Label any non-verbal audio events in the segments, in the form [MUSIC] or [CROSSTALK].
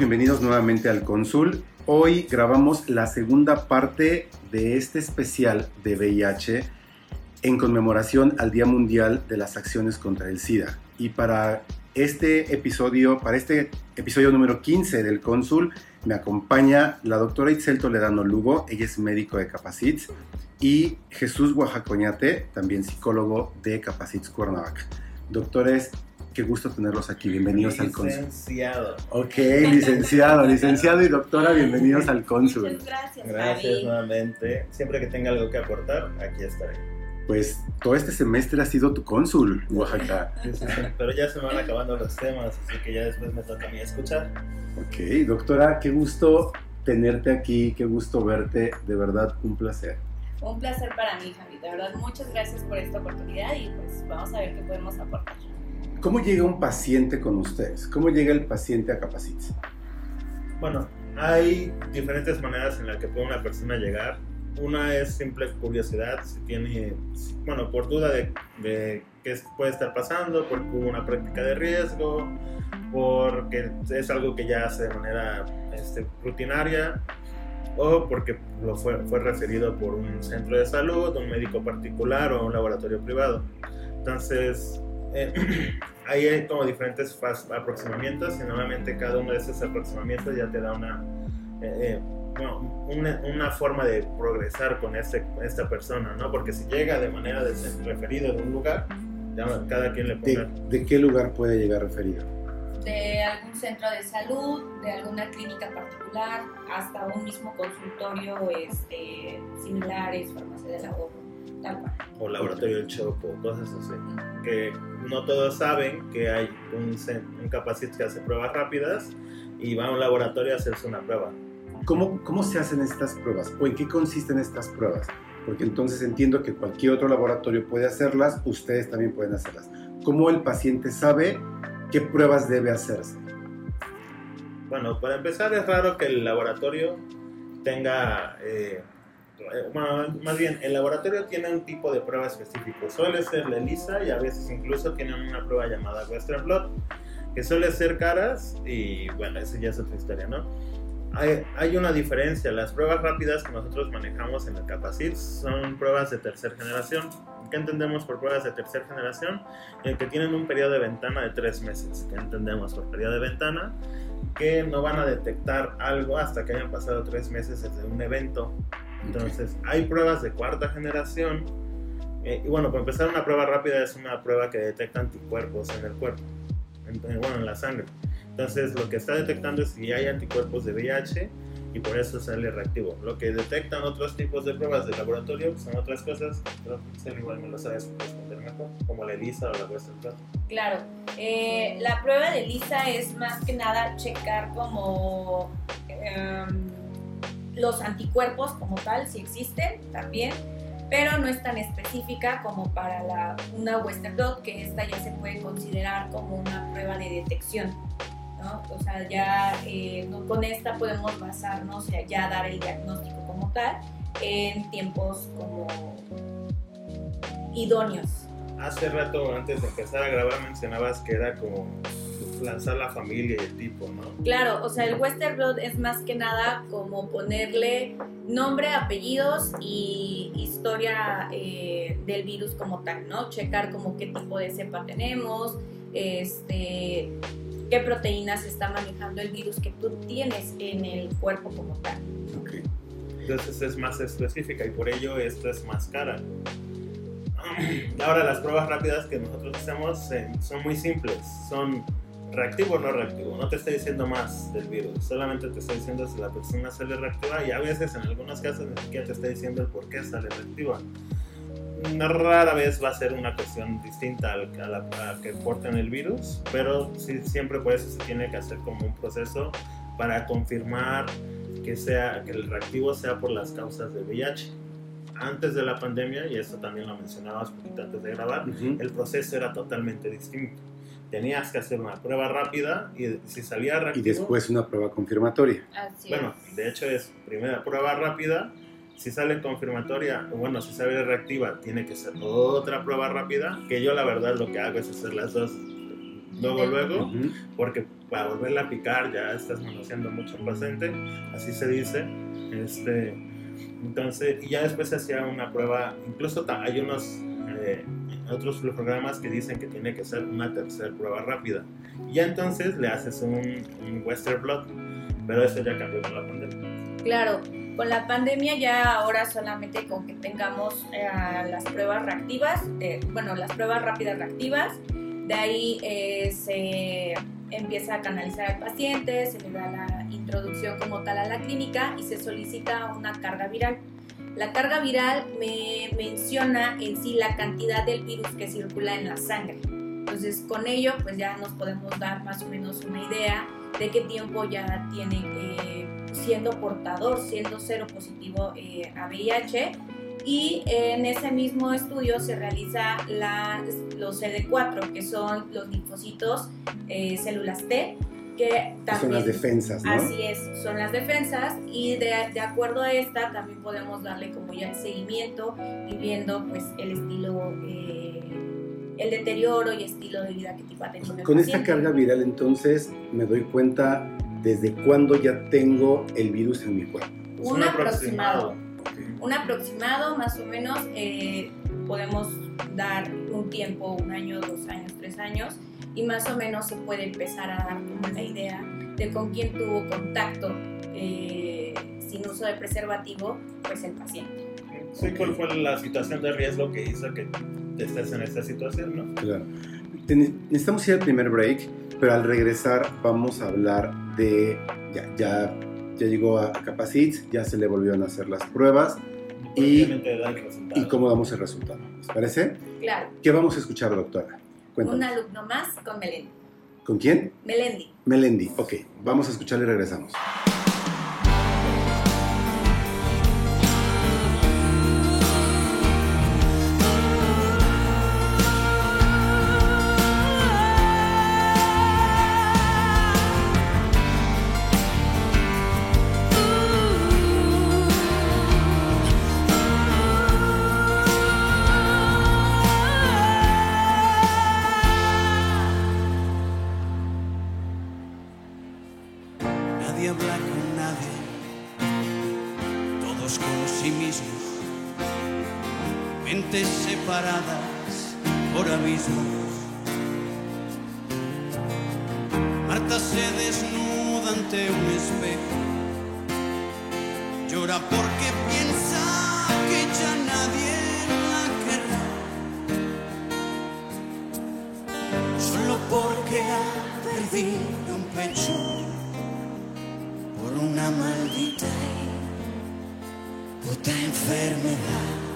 Bienvenidos nuevamente al Cónsul. Hoy grabamos la segunda parte de este especial de VIH en conmemoración al Día Mundial de las Acciones contra el SIDA. Y para este episodio, para este episodio número 15 del Cónsul, me acompaña la doctora Itzel Toledano Lugo, ella es médico de Capacits, y Jesús Oaxacoñate, también psicólogo de Capacits Cuernavaca. Doctores, qué gusto tenerlos aquí. Bienvenidos al cónsul. Licenciado. Ok, licenciado, licenciado y doctora, bienvenidos al cónsul. Muchas gracias, Gracias nuevamente. Siempre que tenga algo que aportar, aquí estaré. Pues todo este semestre ha sido tu cónsul, Oaxaca. Sí, sí, sí. Pero ya se me van acabando los temas, así que ya después me toca a mí escuchar. Ok, doctora, qué gusto tenerte aquí, qué gusto verte, de verdad un placer. Un placer para mí, Javi. De verdad, muchas gracias por esta oportunidad y pues vamos a ver qué podemos aportar. ¿Cómo llega un paciente con ustedes? ¿Cómo llega el paciente a Capacits? Bueno, hay diferentes maneras en las que puede una persona llegar. Una es simple curiosidad, si tiene, bueno, por duda de, de qué puede estar pasando, porque hubo una práctica de riesgo, porque es algo que ya hace de manera este, rutinaria, o porque lo fue, fue referido por un centro de salud, un médico particular o un laboratorio privado. Entonces, eh, [CLEARS THROAT] ahí hay como diferentes aproximamientos y normalmente cada uno de esos aproximamientos ya te da una, eh, eh, bueno, una, una forma de progresar con este, esta persona, ¿no? Porque si llega de manera de ser referido de un lugar, ya cada quien le ¿De, pone... de qué lugar puede llegar referido? De algún centro de salud, de alguna clínica particular, hasta un mismo consultorio este, similares, farmacia de ahorro, tal cual. o laboratorio del Chopo, cosas así. Que no todos saben que hay un, un capacit que hace pruebas rápidas y va a un laboratorio a hacerse una prueba. ¿Cómo, ¿Cómo se hacen estas pruebas? ¿O en qué consisten estas pruebas? Porque entonces entiendo que cualquier otro laboratorio puede hacerlas, ustedes también pueden hacerlas. ¿Cómo el paciente sabe qué pruebas debe hacerse? Bueno, para empezar es raro que el laboratorio tenga, eh, más bien, el laboratorio tiene un tipo de prueba específico. Suele ser la ELISA y a veces incluso tienen una prueba llamada Western Blot, que suele ser caras y bueno, eso ya es otra historia, ¿no? Hay, hay una diferencia, las pruebas rápidas que nosotros manejamos en el Capacit son pruebas de tercera generación. ¿Qué entendemos por pruebas de tercera generación? En que tienen un periodo de ventana de tres meses. ¿Qué entendemos por periodo de ventana? que no van a detectar algo hasta que hayan pasado tres meses desde un evento. Entonces, hay pruebas de cuarta generación. eh, y bueno, para empezar, una prueba rápida es una prueba que detecta anticuerpos en el cuerpo, en- en- bueno, en la sangre. Entonces, lo que está detectando es si hay anticuerpos de VIH y por eso sale reactivo. Lo que detectan otros tipos de pruebas de laboratorio son otras cosas. Cel igual me lo sabes responder mejor, como la ELISA o la Western Blot. Claro, eh, la prueba de Lisa es más que nada checar como em, los anticuerpos como tal, si existen también, pero no es tan específica como para la, una Western blot, que esta ya se puede considerar como una prueba de detección. ¿no? O sea, ya eh, con esta podemos basarnos, sea, ya dar el diagnóstico como tal en tiempos como idóneos. Hace rato, antes de empezar a grabar, mencionabas que era como lanzar la familia y el tipo, ¿no? Claro, o sea, el Western Blot es más que nada como ponerle nombre, apellidos y historia eh, del virus como tal, ¿no? Checar como qué tipo de cepa tenemos, este, qué proteínas está manejando el virus que tú tienes en el cuerpo como tal. Ok. Entonces es más específica y por ello esta es más cara. [CLEARS THROAT] Ahora, las pruebas rápidas que nosotros hacemos eh, son muy simples. Son reactivo o no reactivo. No te está diciendo más del virus. Solamente te está diciendo si la persona sale reactiva y a veces, en algunos casos, ni siquiera te está diciendo el por qué sale reactiva. una rara vez va a ser una cuestión distinta al, a, la, a que porten el virus, pero sí, siempre por eso se tiene que hacer como un proceso para confirmar que, sea, que el reactivo sea por las causas de VIH. Antes de la pandemia, y esto también lo mencionabas un poquito antes de grabar, el proceso era totalmente distinto. Tenías que hacer una prueba rápida y si salía Y reactivo... después una prueba confirmatoria. Así Bueno, de hecho es primera prueba rápida. Si sale confirmatoria, o bueno, si sale reactiva, tiene que ser otra prueba rápida. Que yo la verdad lo que hago es hacer las dos luego, luego, porque para volverla a picar ya estás manoseando mucho al paciente, así se dice. Este, entonces, y ya después se hacía una prueba, incluso hay unos eh, otros programas que dicen que tiene que ser una tercera prueba rápida. Y entonces le haces un, un Western Blot, pero eso ya cambió con la pandemia. Claro, con la pandemia ya ahora solamente con que tengamos eh, las pruebas reactivas, eh, bueno, las pruebas rápidas reactivas, de ahí eh, se empieza a canalizar al paciente, se le da la introducción como tal a la clínica y se solicita una carga viral. La carga viral me menciona en sí la cantidad del virus que circula en la sangre. Entonces con ello pues ya nos podemos dar más o menos una idea de qué tiempo ya tiene eh, siendo portador, siendo cero positivo eh, a VIH. Y en ese mismo estudio se realiza la- los CD4, que son los linfocitos, eh, células T, que también... son las defensas, ¿no? Así es, son las defensas y de, de acuerdo a esta también podemos darle como ya el seguimiento y viendo pues el estilo, eh, el deterioro y estilo de vida que va teniendo el Con esta paciente. carga viral entonces me doy cuenta desde cuándo ya tengo el virus en mi cuerpo. Pues Un aproximado. Ok. Un aproximado más o menos eh, podemos dar un tiempo, un año, dos años, tres años y más o menos se puede empezar a dar como la idea de con quién tuvo contacto eh, sin uso de preservativo, pues el paciente. Sí, ¿cuál fue la situación de riesgo que hizo que estés en esta situación, no? Claro. Necesitamos ir al primer break, pero al regresar vamos a hablar de. Ya, ya, ya llegó a, a Capacit, ya se le volvieron a hacer las pruebas Y- resultado. y cómo damos el resultado. ¿Les parece? Claro, ¿Qué vamos a escuchar, doctora? Un alumno más con Melendi. ¿Con quién? Melendi. Melendi. Ok, vamos a escucharle y regresamos. Por abismos. Marta se desnuda ante un espejo, llora porque piensa que ya nadie la querrá, solo porque ha perdido un pecho por una maldita puta enfermedad.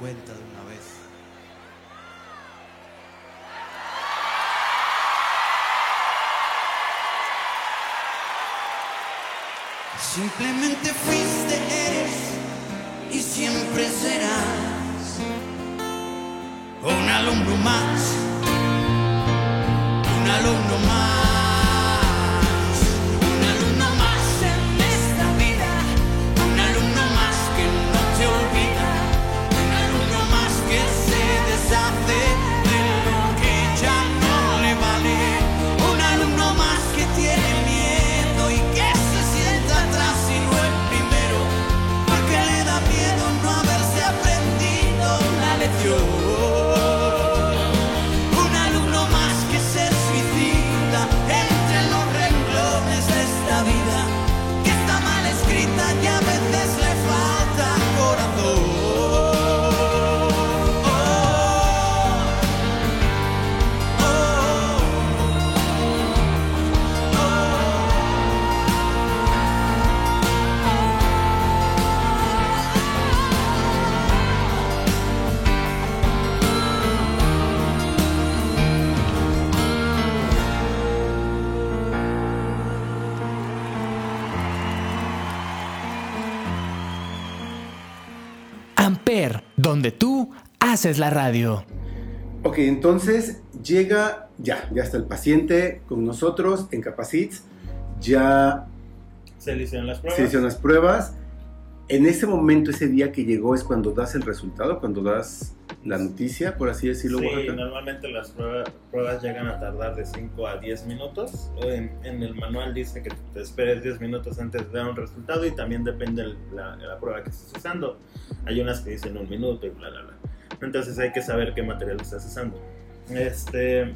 Cuenta de una vez. Simplemente fuiste, eres y siempre serás un alumno más, un alumno más, Amper, donde tú haces la radio. Ok, entonces llega, ya, ya está el paciente con nosotros en Capacits, ya Se le hicieron las pruebas. se hicieron las pruebas. En ese momento, ese día que llegó, es cuando das el resultado, cuando das la noticia, por así decirlo. Sí, Oaxaca. normalmente las pruebas, pruebas llegan a tardar de 5 a 10 minutos. En, en el manual dice que te esperes 10 minutos antes de dar un resultado y también depende el- la, la prueba que estés usando. Hay unas que dicen un minuto y bla, bla, bla. Entonces hay que saber qué material estás usando. Este,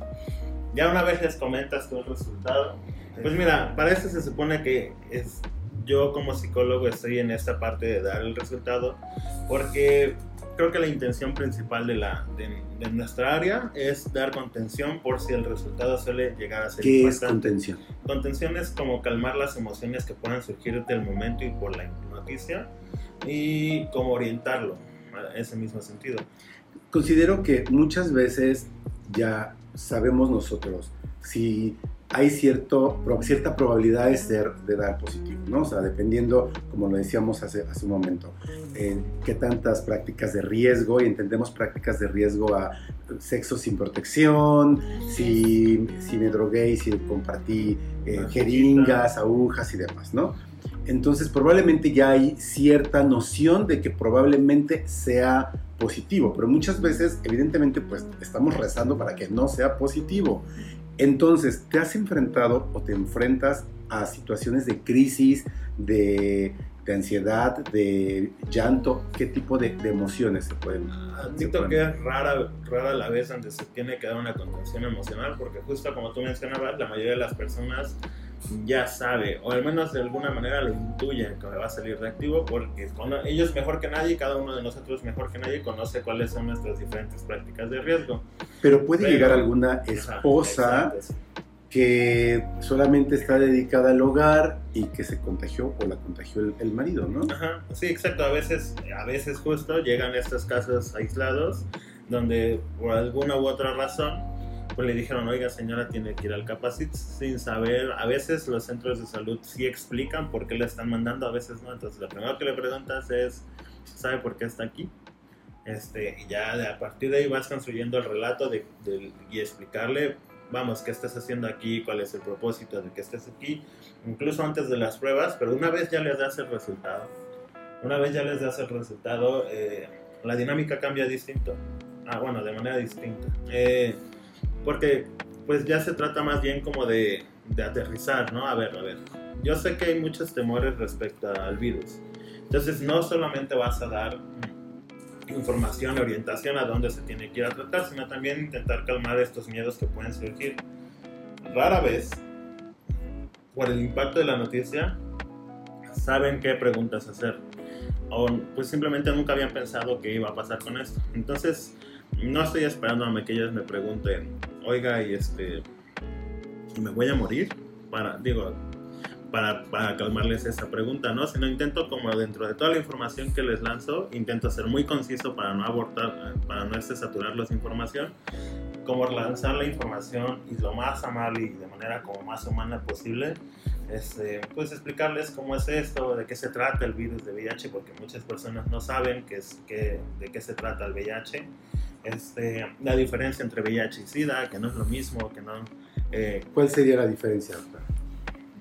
ya una vez les comentas tu resultado, pues mira, para eso se supone que es, yo como psicólogo estoy en esta parte de dar el resultado, porque creo que la intención principal de, la, de, de nuestra área es dar contención por si el resultado suele llegar a ser ¿Qué es impactante. contención? Contención es como calmar las emociones que puedan surgir del momento y por la noticia y como orientarlo a ese mismo sentido. Considero que muchas veces ya sabemos nosotros si hay cierto, cierta probabilidad de ser, de dar positivo, ¿no? O sea, dependiendo, como lo decíamos hace, hace un momento, en qué tantas prácticas de riesgo, y entendemos prácticas de riesgo a sexo sin protección, si, si me drogué y si compartí eh, jeringas, agujas y demás, ¿no? Entonces probablemente ya hay cierta noción de que probablemente sea positivo, pero muchas veces evidentemente pues estamos rezando para que no sea positivo. Entonces, ¿te has enfrentado o te enfrentas a situaciones de crisis, de, de ansiedad, de llanto? ¿Qué tipo de, de emociones se pueden? se Admito pueden- que es rara, rara la vez donde se tiene que dar una contención emocional, porque justo como tú mencionabas, la mayoría de las personas ya sabe, o al menos de alguna manera lo intuyen que va a salir reactivo, porque cono- ellos mejor que nadie, cada uno de nosotros mejor que nadie, conoce cuáles son nuestras diferentes prácticas de riesgo. Pero puede Pero- llegar alguna esposa que solamente está dedicada al hogar y que se contagió o la contagió el, el marido, ¿no? Ajá, sí, exacto. A veces, a veces justo llegan estos casos aislados donde por alguna u otra razón pues le dijeron, oiga señora, tiene que ir al Capacit sin saber. A veces los centros de salud sí explican por qué le están mandando, a veces no. Entonces, lo primero que le preguntas es, ¿sabe por qué está aquí? Este, y ya de, a partir de ahí vas construyendo el relato de, de- y explicarle, vamos, qué estás haciendo aquí, cuál es el propósito de que estés aquí, incluso antes de las pruebas, pero una vez ya les das el resultado, una vez ya les das el resultado, eh, la dinámica cambia distinto. Ah, bueno, de manera distinta. Eh, porque pues ya se trata más bien como de, de aterrizar, ¿no? A ver, a ver, yo sé que hay muchos temores respecto al virus, entonces no solamente vas a dar información, orientación a dónde se tiene que ir a tratar, sino también intentar calmar estos miedos que pueden surgir. Rara vez, por el impacto de la noticia, saben qué preguntas hacer. O pues simplemente nunca habían pensado que iba a pasar con esto. Entonces, no estoy esperando a que ellas me pregunten, oiga, y este, ¿me voy a morir? Para, digo, para, para, calmarles esa pregunta, ¿no? Sino intento como dentro de toda la información que les lanzo, intento ser muy conciso para no abortar, para no este, saturarlos de información, como lanzar la información y lo más amable y de manera como más humana posible, este, pues explicarles cómo es esto, de qué se trata el virus de VIH, porque muchas personas no saben qué es, qué, de qué se trata el VIH, este, la diferencia entre VIH y SIDA, que no es lo mismo, que no... Eh, ¿Cuál sería la diferencia,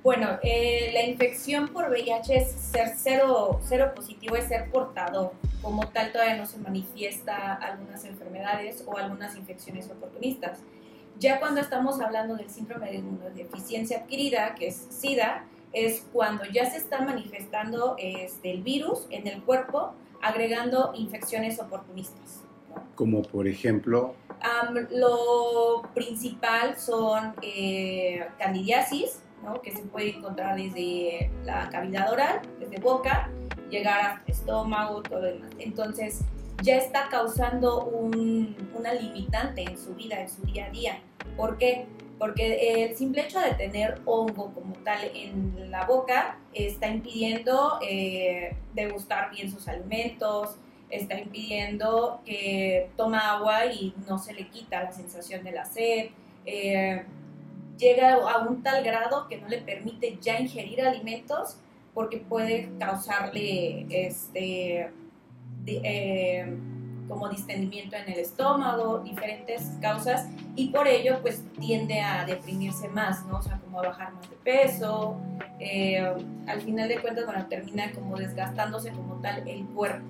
bueno, eh, la infección por VIH es ser cero, cero positivo, es ser portador. Como tal, todavía no se manifiesta algunas enfermedades o algunas infecciones oportunistas. Ya cuando estamos hablando del síndrome de inmunodeficiencia adquirida, que es SIDA, es cuando ya se está manifestando este, el virus en el cuerpo, agregando infecciones oportunistas. Como por ejemplo. lo principal son eh, candidiasis, que se puede encontrar desde la cavidad oral, desde boca, llegar hasta estómago, todo lo demás. Entonces, ya está causando un, una limitante en su vida, en su día a día. ¿Por qué? Porque el simple hecho de tener hongo como tal en la boca está impidiendo eh, degustar bien sus alimentos, está impidiendo que toma agua y no se le quita la sensación de la sed. Eh, llega a un tal grado que no le permite ya ingerir alimentos porque puede causarle este eh, como distendimiento en el estómago, diferentes causas, y por ello pues tiende a deprimirse más, ¿no? O sea, como a bajar más de peso, eh, al final de cuentas, bueno, termina como desgastándose como tal el cuerpo.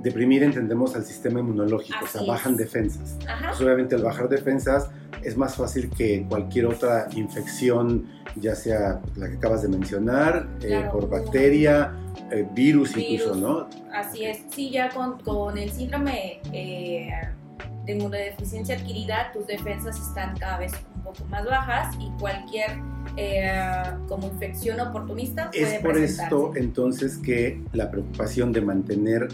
Deprimir entendemos al sistema inmunológico, o sea, bajan defensas. Pues, obviamente al bajar defensas es más fácil que cualquier otra infección, ya sea la que acabas de mencionar, eh, por bacteria, eh, virus, incluso, ¿no? Así es, sí, ya con, con el síndrome eh, de inmunodeficiencia adquirida, tus defensas están cada vez un poco más bajas y cualquier como infección oportunista puede Es por esto entonces que la preocupación de mantener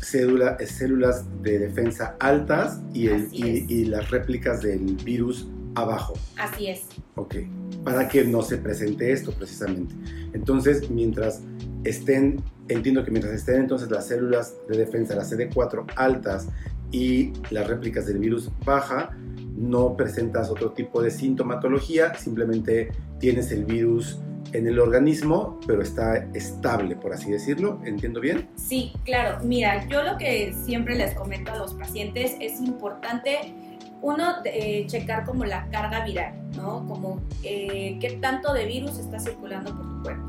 cédula, células de defensa altas y, el, y, las réplicas del virus abajo. Así es. Ok, para que no se presente esto precisamente. Entonces, mientras estén, entiendo que mientras estén entonces las células de defensa, las CD4 altas y las réplicas del virus baja, no presentas otro tipo de sintomatología, simplemente tienes el virus en el organismo, pero está estable, por así decirlo. ¿Entiendo bien? Sí, claro. Mira, yo lo que siempre les comento a los pacientes es importante, uno, eh, checar como la carga viral, ¿no? Como eh, qué tanto de virus está circulando por tu cuerpo.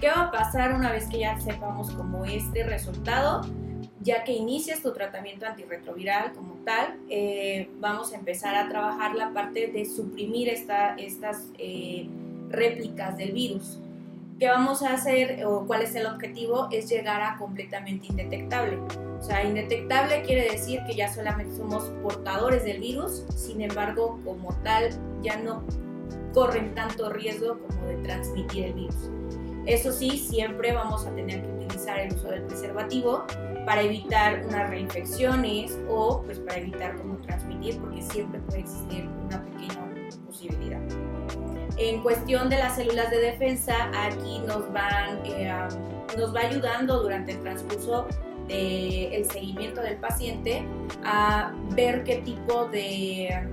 ¿Qué va a pasar una vez que ya sepamos como este resultado? Ya que inicias tu tratamiento antirretroviral como tal, eh, vamos a empezar a trabajar la parte de suprimir esta, estas réplicas del virus. ¿Qué vamos a hacer o cuál es el objetivo? Es llegar a completamente indetectable. O sea, indetectable quiere decir que ya solamente somos portadores del virus, sin embargo, como tal, ya no corren tanto riesgo como de transmitir el virus. Eso sí, siempre vamos a tener que utilizar el uso del preservativo para evitar unas reinfecciones o pues para evitar cómo transmitir, porque siempre puede existir una pequeña posibilidad. En cuestión de las células de defensa, aquí nos, van, eh, nos va ayudando durante el transcurso del seguimiento del paciente a ver qué tipo de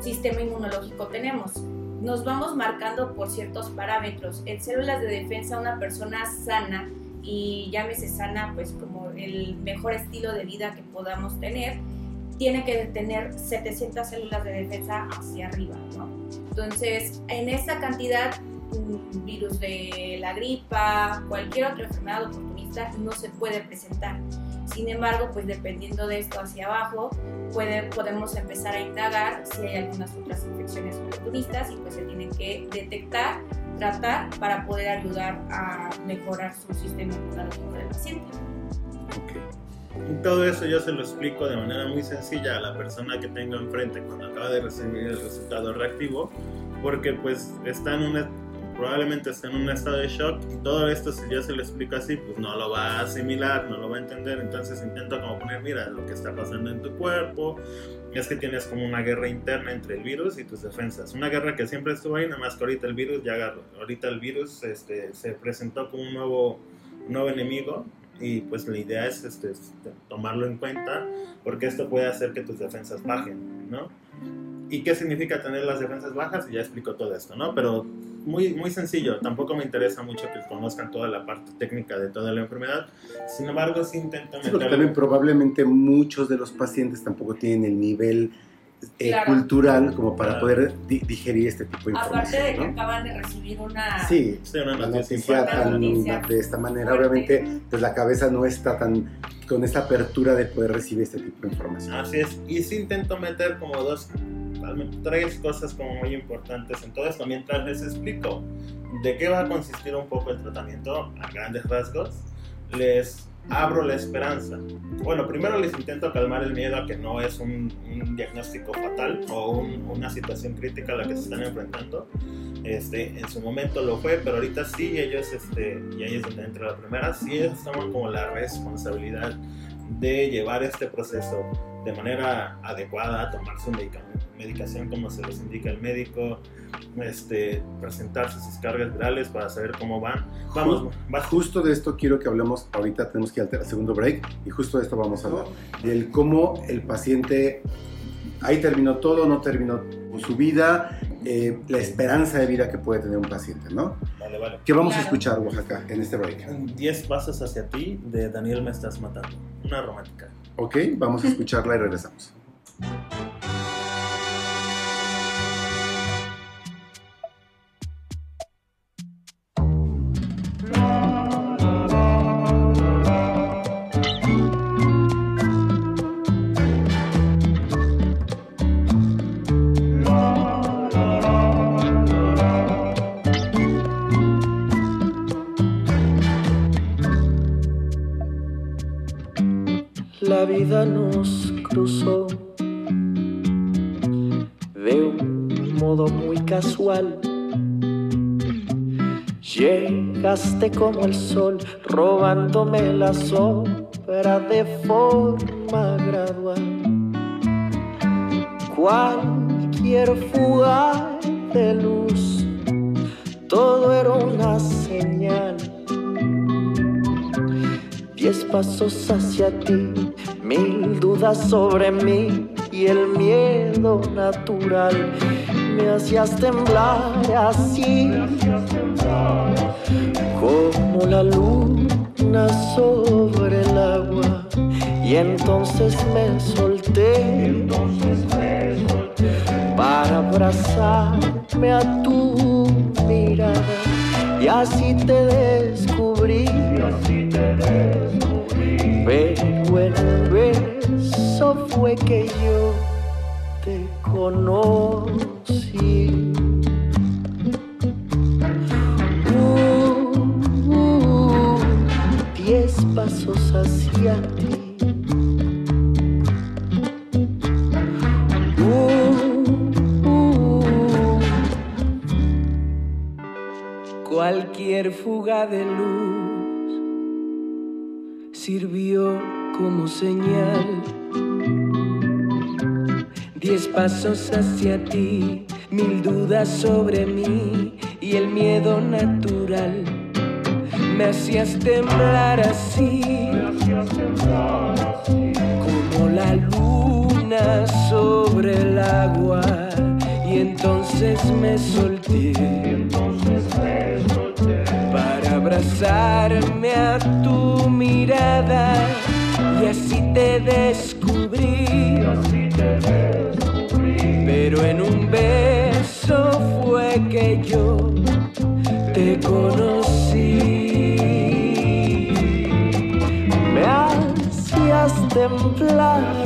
sistema inmunológico tenemos. Nos vamos marcando por ciertos parámetros. En células de defensa, una persona sana, y llámese sana, pues como el mejor estilo de vida que podamos tener, tiene que tener 700 células de defensa hacia arriba, ¿no? Entonces, en esa cantidad, un virus de la gripa, cualquier otra enfermedad oportunista no se puede presentar. Sin embargo, pues dependiendo de esto hacia abajo, puede, podemos empezar a indagar si hay algunas otras infecciones oportunistas y pues se tienen que detectar, tratar para poder ayudar a mejorar su sistema inmunológico del paciente. Y todo eso yo se lo explico de manera muy sencilla a la persona que tengo enfrente cuando acaba de recibir el resultado reactivo, porque pues está en una, probablemente está en un estado de shock y todo esto si yo se lo explico así, pues no lo va a asimilar, no lo va a entender, entonces intento como poner, mira, lo que está pasando en tu cuerpo, es que tienes como una guerra interna entre el virus y tus defensas. Una guerra que siempre estuvo ahí, nada más que ahorita el virus ya agarró. Ahorita el virus este, se presentó como un nuevo, un nuevo enemigo y pues la idea es este, este, tomarlo en cuenta porque esto puede hacer que tus defensas bajen, ¿no? ¿Y qué significa tener las defensas bajas? Y ya explico todo esto, ¿no? Pero muy, muy sencillo, tampoco me interesa mucho que conozcan toda la parte técnica de toda la enfermedad, sin embargo sí intento Sí, meterle- también probablemente muchos de los pacientes tampoco tienen el nivel eh, Claro. cultural como para Claro. poder di- digerir este tipo de Aparte de que información, ¿no? acaban de recibir una... Sí, Sí, una noticia tan, noticia de esta manera, fuerte. obviamente, pues la cabeza no está tan con esta apertura de poder recibir este tipo de información. Así es, y sí intento meter como dos, tres cosas como muy importantes en todo esto, mientras les explico de qué va a consistir un poco el tratamiento a grandes rasgos, les abro la esperanza. Bueno, primero les intento calmar el miedo a que no es un, diagnóstico fatal o un- una situación crítica a la que se están enfrentando. Este, en su momento lo fue, pero ahorita sí ellos, este, y ahí es donde entra la primera, sí ellos toman como la responsabilidad de llevar este proceso de manera adecuada, tomar su medica- medicación como se les indica el médico, este, presentarse sus cargas virales para saber cómo van. Vamos, vas Justo de esto quiero que hablemos, ahorita tenemos que ir al segundo break, y justo de esto vamos a hablar, del cómo el paciente, ahí terminó todo, no terminó su vida, eh, la esperanza de vida que puede tener un paciente, ¿no? Vale, vale. ¿Qué vamos a Claro. escuchar, Oaxaca, en este break? 10 pasos hacia ti de Daniel me estás matando. Una romántica. Ok, vamos a escucharla y regresamos. Llegaste como el sol, robándome la sombra de forma gradual. Cualquier fuga de luz, todo era una señal. Diez pasos hacia ti, mil dudas sobre mí y el miedo natural me hacías temblar así la luna sobre el agua y entonces me solté. Para abrazarme a tu mirada y así te descubrí. Pero en un beso fue que yo te conocí. Hacia ti. Cualquier fuga de luz sirvió como señal. Diez pasos hacia ti, mil dudas sobre mí y el miedo natural. Me hacías temblar así, como la luna sobre el agua. Y entonces me solté para abrazarme a tu mirada y así te descubrí. Pero en un beso fue que yo te conocí. Me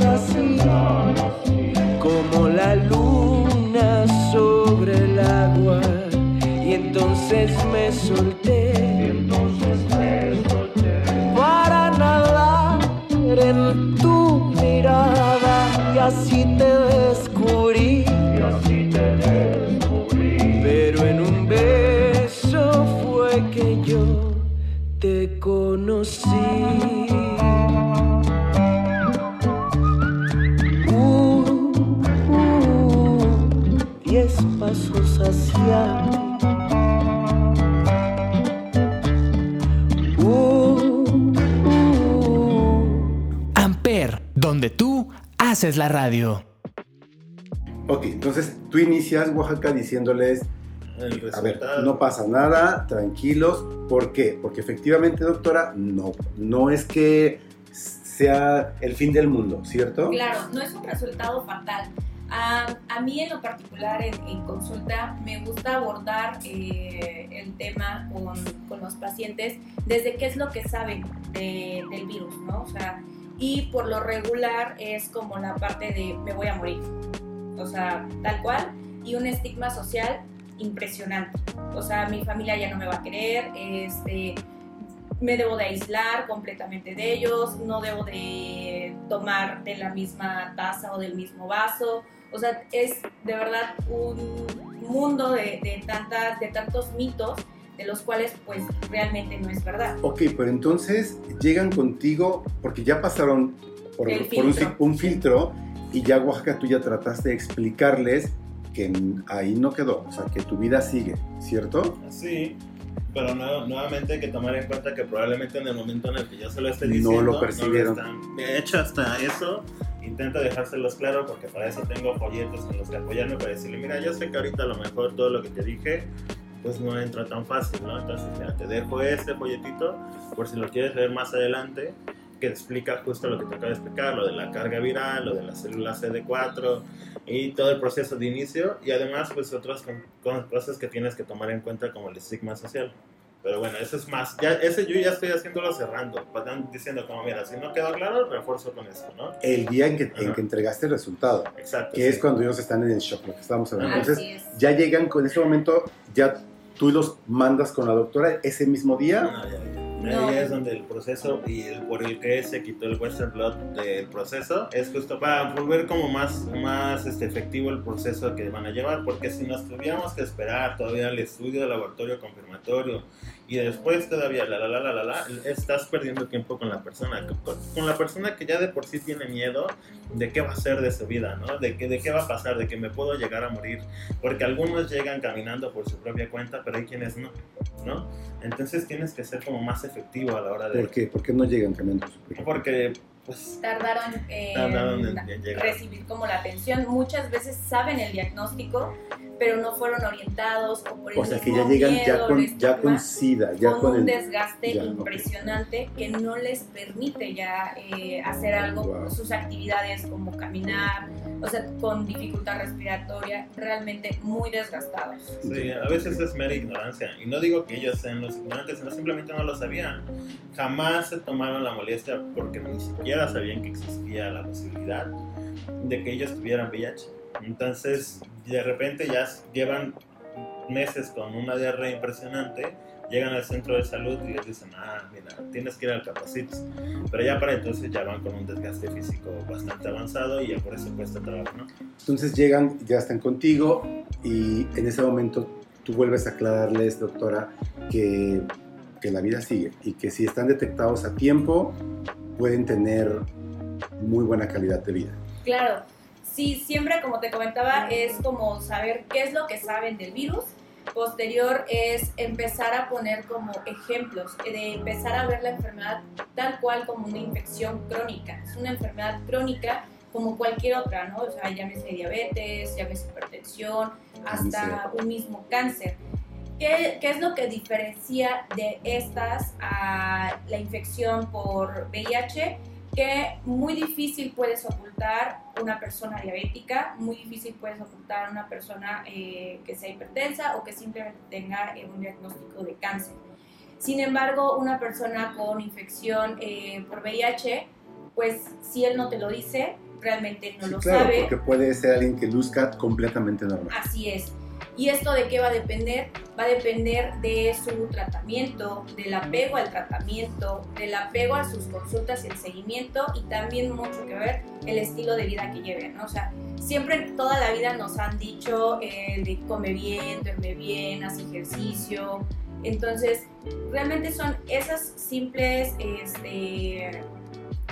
donde tú haces la radio. Ok, entonces tú inicias Oaxaca diciéndoles, El a ver, no pasa nada, tranquilos. ¿Por qué? Porque efectivamente, doctora, no, no es que sea el fin del mundo, ¿cierto? Claro, no es un resultado fatal. A, a mí en lo particular en, en consulta me gusta abordar eh, el tema con, con los pacientes desde qué es lo que saben de- del virus, ¿no? O sea, y por lo regular es como la parte de me voy a morir, o sea, tal cual, y un estigma social impresionante. O sea, mi familia ya no me va a querer, este, me debo de aislar completamente de ellos, no debo de tomar de la misma taza o del mismo vaso. O sea, es de verdad un mundo de, de tantas, de tantos mitos de los cuales pues realmente no es verdad. Ok, pero entonces llegan contigo porque ya pasaron por, por un, filtro. fi- un filtro y ya Oaxaca tú ya trataste de explicarles que ahí no quedó, o sea, que tu vida sigue, ¿cierto? Sí, pero no- nuevamente hay que tomar en cuenta que probablemente en el momento en el que yo se lo esté No diciendo, lo percibieron. están- de hecho, hasta eso, intento dejárselos claro porque para eso tengo folletos en los que apoyarme para decirle, mira, yo sé que ahorita a lo mejor todo lo que te dije pues no entra tan fácil, ¿no? Entonces, mira, te dejo este folletito por si lo quieres leer más adelante, que explica justo lo que te acabo de explicar, lo de la carga viral, lo de la célula CD4 y todo el proceso de inicio y además pues otras con- con- cosas que tienes que tomar en cuenta como el estigma social. Pero bueno, eso es más, ya, ese yo ya estoy haciéndolo cerrando, están diciendo como, mira, si no quedó claro, refuerzo con esto, ¿no? El día en que, en que entregaste el resultado, Exacto. que sí. es cuando ellos están en el shock, lo que estábamos hablando. Entonces, es. ya llegan con ese momento, ya tú los mandas con la doctora ese mismo día. No, ya, ya. No. Ahí es donde el proceso y el por el que se quitó el Western Blot del proceso es justo para volver como más, más este, efectivo el proceso que van a llevar, porque si nos tuviéramos que esperar todavía el estudio de laboratorio confirmatorio y después todavía la la la la la la, estás perdiendo tiempo con la persona, con, con la persona que ya de por sí tiene miedo de qué va a ser de su vida, ¿no? De, que, de qué va a pasar, de que me puedo llegar a morir, porque algunos llegan caminando por su propia cuenta, pero hay quienes no, ¿no? Entonces tienes que ser como más efectivo a la hora de... ¿Por qué? ¿Por qué no llegan cambiando su propio? Porque, pues, Tardaron en Tardaron en- en llegar. recibir como la atención. Muchas veces saben el diagnóstico, pero no fueron orientados o por el O sea, que mismo ya llegan ya miedo, con, el ya con SIDA, ya con, con un el... desgaste ya, impresionante que no les permite ya eh, hacer algo, Wow. sus actividades como caminar, o sea, con dificultad respiratoria, realmente muy desgastados. sí, a veces es mera ignorancia. Y no digo que ellos sean los ignorantes, sino simplemente no lo sabían. Jamás se tomaron la molestia porque ni siquiera sabían que existía la posibilidad de que ellos tuvieran VIH. Entonces, de repente ya llevan meses con una diarrea impresionante, llegan al centro de salud y les dicen, ah, mira, tienes que ir al Capacitis. Pero ya para entonces ya van con un desgaste físico bastante avanzado y ya por eso cuesta trabajo, ¿no? Entonces llegan, ya están contigo y en ese momento tú vuelves a aclararles, doctora, que, que la vida sigue y que si están detectados a tiempo pueden tener muy buena calidad de vida. Claro, sí, siempre como te comentaba es como saber qué es lo que saben del virus. Posterior es empezar a poner como ejemplos, de empezar a ver la enfermedad tal cual como una infección crónica. Es una enfermedad crónica como cualquier otra, ¿no? O sea, llámese diabetes, llámese hipertensión, hasta un mismo cáncer. ¿Qué, ¿Qué es lo que diferencia de estas a la infección por VIH? Que muy difícil puedes ocultar una persona diabética, muy difícil puedes ocultar una persona eh, que sea hipertensa o que simplemente tenga eh, un diagnóstico de cáncer. Sin embargo, una persona con infección eh, por VIH pues si él no te lo dice, realmente no Sí, lo claro, sabe. porque puede ser alguien que luzca completamente normal. Así es. ¿Y esto de qué va a depender? Va a depender de su tratamiento, del apego al tratamiento, del apego a sus consultas y el seguimiento y también mucho que ver el estilo de vida que lleven, ¿no? O sea, siempre toda la vida nos han dicho eh, de come bien, duerme bien, haz ejercicio. Entonces, realmente son esas simples este,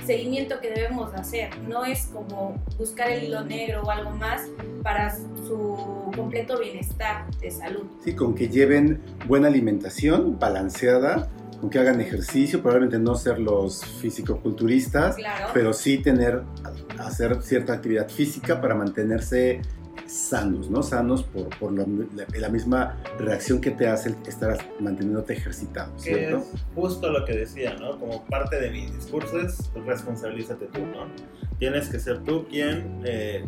seguimiento que debemos de hacer. No es como buscar el hilo negro o algo más para su completo bienestar de salud. Sí, con que lleven buena alimentación, balanceada, con que hagan ejercicio, probablemente no ser los fisicoculturistas, Claro. pero sí tener, hacer cierta actividad física para mantenerse sanos, ¿no? Sanos por, por la, la- la misma reacción que te hace estar manteniéndote ejercitado, ¿cierto? es justo lo que decía, ¿no? Como parte de mi discurso es responsabilízate tú, ¿no? Tienes que ser tú quien eh,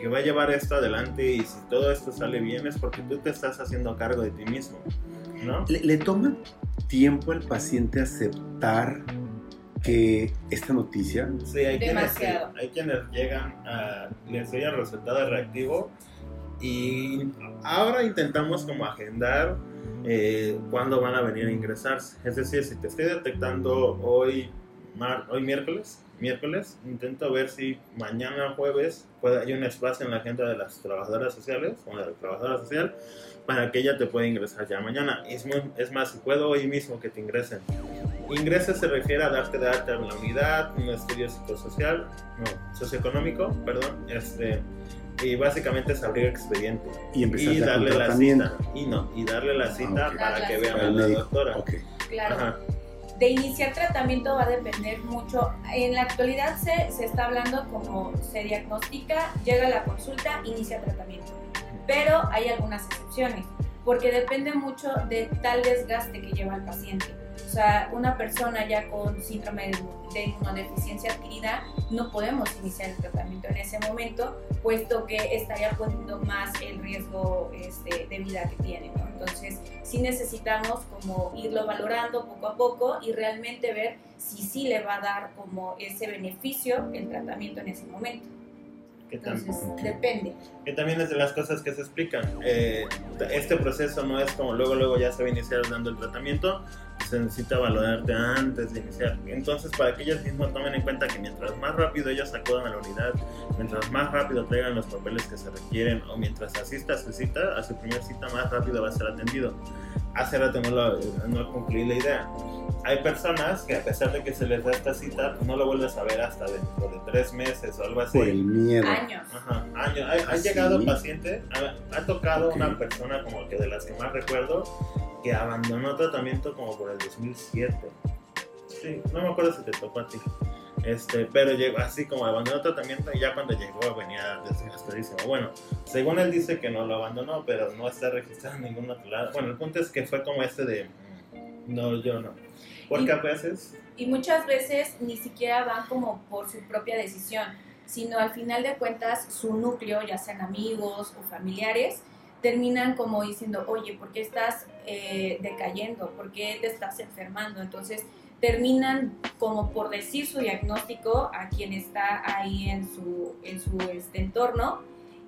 que va a llevar esto adelante y si todo esto sale bien es porque tú te estás haciendo cargo de ti mismo, ¿no? ¿Le, le toma tiempo al paciente aceptar que esta noticia Sí, hay quienes, Demasiado. hay quienes llegan a, les doy el resultado reactivo y ahora intentamos como agendar eh, cuándo van a venir a ingresarse. Es decir, si te estoy detectando hoy, mar- hoy miércoles, miércoles, intento ver si mañana jueves puede, hay un espacio en la agenda de las trabajadoras sociales o de la trabajadora social para que ella te pueda ingresar ya mañana. Es, muy- es más, si puedo hoy mismo que te ingresen. Ingreso se refiere a darte de alta en la unidad, un estudio psicosocial, no, socioeconómico, perdón, este, y básicamente es abrir expediente y empezar y darle la cita, y no, y darle la cita Ah, ok. para que vean a la doctora. Ok. Claro. Ajá. De iniciar tratamiento va a depender mucho. En la actualidad se, se está hablando como se diagnostica, llega la consulta, inicia tratamiento. Pero hay algunas excepciones, porque depende mucho de tal desgaste que lleva el paciente. Sea, una persona ya con síndrome de de inmunodeficiencia adquirida, no podemos iniciar el tratamiento en ese momento, puesto que estaría poniendo más el riesgo este, de vida que tiene. Entonces, sí necesitamos como irlo valorando poco a poco y realmente ver si sí le va a dar como ese beneficio el tratamiento en ese momento. Que, Entonces, depende. que también es de las cosas que se explican. Eh, este proceso no es como luego, luego ya se va a iniciar dando el tratamiento, se necesita valorarte antes de iniciar. Entonces, para que ellas mismas tomen en cuenta que mientras más rápido ellas acudan a la unidad, mientras más rápido traigan los papeles que se requieren, o mientras asista a su cita, a su primera cita, más rápido va a ser atendido. Hace rato no, lo, no concluí la idea. Hay personas que a pesar de que se les da esta cita, no lo vuelves a ver hasta dentro de tres meses o algo así. Por el miedo. Años. Ajá, años. Ha, ha ¿Ah, sí? llegado paciente, ha, ha tocado Ok. una persona como que de las que más recuerdo, que abandonó tratamiento como por el 2007. Sí, no me acuerdo si te tocó a ti. Este, pero llegó así como abandonó tratamiento y ya cuando llegó venía desgastadísimo. Bueno, según él dice que no lo abandonó, pero no está registrado en ningún otro lado. Bueno, el punto es que fue como este de, mm, no, yo no. Porque Y- a veces Y muchas veces ni siquiera van como por su propia decisión, sino al final de cuentas su núcleo, ya sean amigos o familiares, terminan como diciendo, oye, ¿por qué estás eh, decayendo? ¿Por qué te estás enfermando? Entonces terminan como por decir su diagnóstico a quien está ahí en su, en su este, entorno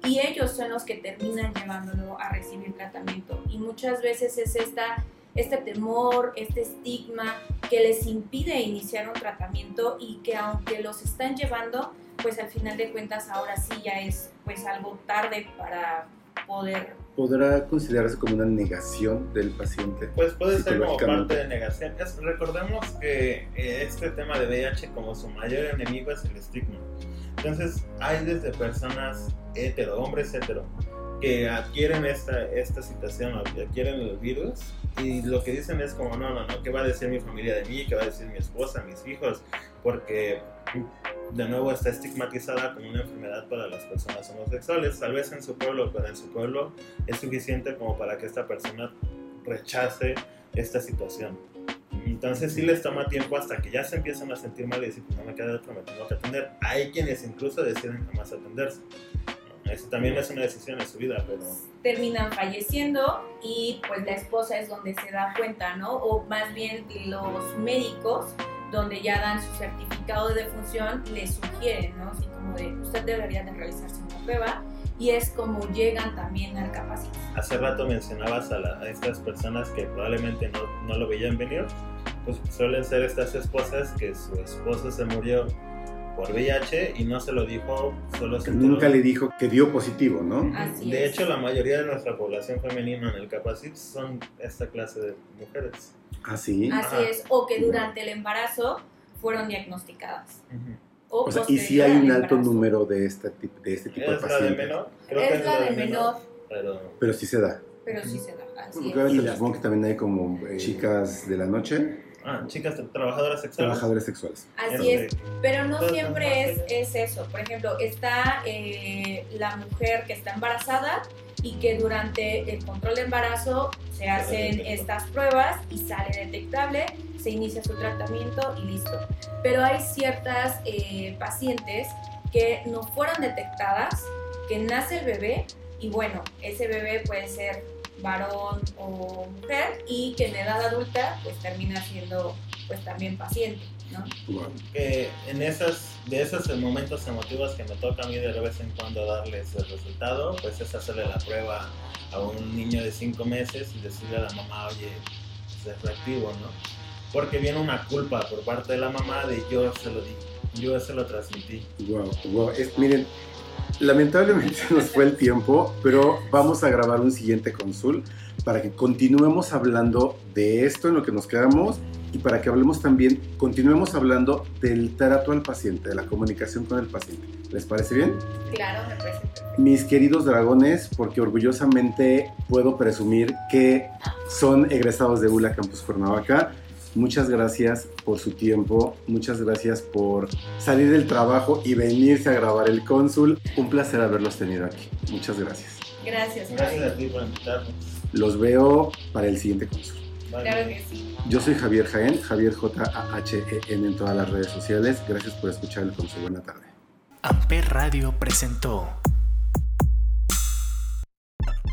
y ellos son los que terminan llevándolo a recibir tratamiento. Y muchas veces es esta, este temor, este estigma que les impide iniciar un tratamiento y que aunque los están llevando, pues al final de cuentas ahora sí ya es pues algo tarde para poder ¿Podrá considerarse como una negación del paciente? Pues puede ser como parte de negación. Es- recordemos que eh, este tema de VIH como su mayor enemigo es el estigma. Entonces hay desde personas hetero, hombres hetero, que adquieren esta, esta situación adquieren el virus y lo que dicen es como, no, no, no, ¿qué va a decir mi familia de mí? ¿Qué va a decir mi esposa, mis hijos? Porque de nuevo está estigmatizada como una enfermedad para las personas homosexuales, tal vez en su pueblo, pero en su pueblo es suficiente como para que esta persona rechace esta situación. Entonces sí les toma tiempo hasta que ya se empiezan a sentir mal y decir, "Pues no me queda otro, me tengo que atender. Hay quienes incluso deciden jamás atenderse. Eso también es una decisión en su vida, pero terminan falleciendo y pues la esposa es donde se da cuenta, ¿no? O más bien los médicos donde ya dan su certificado de defunción, le sugieren, ¿no? Así como de, usted debería de realizarse una prueba y es como llegan también al capacito. Hace rato mencionabas a, la- a estas personas que probablemente no, no lo veían venir, pues suelen ser estas esposas que su esposo se murió por VIH y no se lo dijo, solo se enteró. Nunca le dijo que dio positivo, ¿no? Así De es. hecho, la mayoría de nuestra población femenina en el Capacit son esta clase de mujeres. Ah, sí. Así Ajá. es, o que durante el embarazo fueron diagnosticadas. O, O sea, y si posterior hay un alto embarazo. número de este, tip- de este tipo de Es la de pacientes. menor. Creo Es que la de menor, Pero Pero sí se da. pero sí se da. Así Porque es. a veces Y las- supongo que también hay como eh, chicas de la noche, Ah, chicas trabajadoras sexuales. trabajadores sexuales. Así es, pero no Entonces, siempre es, eso. Por ejemplo, está eh, la mujer que está embarazada y que durante el control de embarazo se hacen estas pruebas y sale detectable, se inicia su tratamiento y listo. Pero hay ciertas eh, pacientes que no fueron detectadas, que nace el bebé y bueno, ese bebé puede ser varón o mujer y que en edad adulta pues termina siendo pues también paciente, ¿no? Wow. que en esas, de esos momentos emotivos que me toca a mí de vez en cuando darles el resultado, pues es hacerle la prueba a un niño de 5 meses y decirle a la mamá, oye, pues es reactivo, ¿no? Porque viene una culpa por parte de la mamá de yo se lo di, yo se lo transmití. Wow, wow. Es- miren, lamentablemente [LAUGHS] nos fue el tiempo, pero vamos a grabar un siguiente consul para que continuemos hablando de esto en lo que nos quedamos y para que hablemos también, continuemos hablando del trato al paciente, de la comunicación con el paciente. ¿Les parece bien? Claro, me parece. Mis queridos dragones, porque orgullosamente puedo presumir que son egresados de ULA Campus Cuernavaca. Muchas gracias por su tiempo, muchas gracias por salir del trabajo y venirse a grabar el cónsul. Un placer haberlos tenido aquí. Muchas gracias. Gracias, Gracias Javi. a ti por invitarnos. Los veo para el siguiente cónsul. Claro que sí. Yo soy Javier Jaén, Javier J-A-H-E-N en todas las redes sociales. Gracias por escuchar el cónsul. Buena tarde. Amper Radio presentó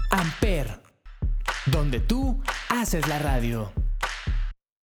Amper, donde tú haces la radio.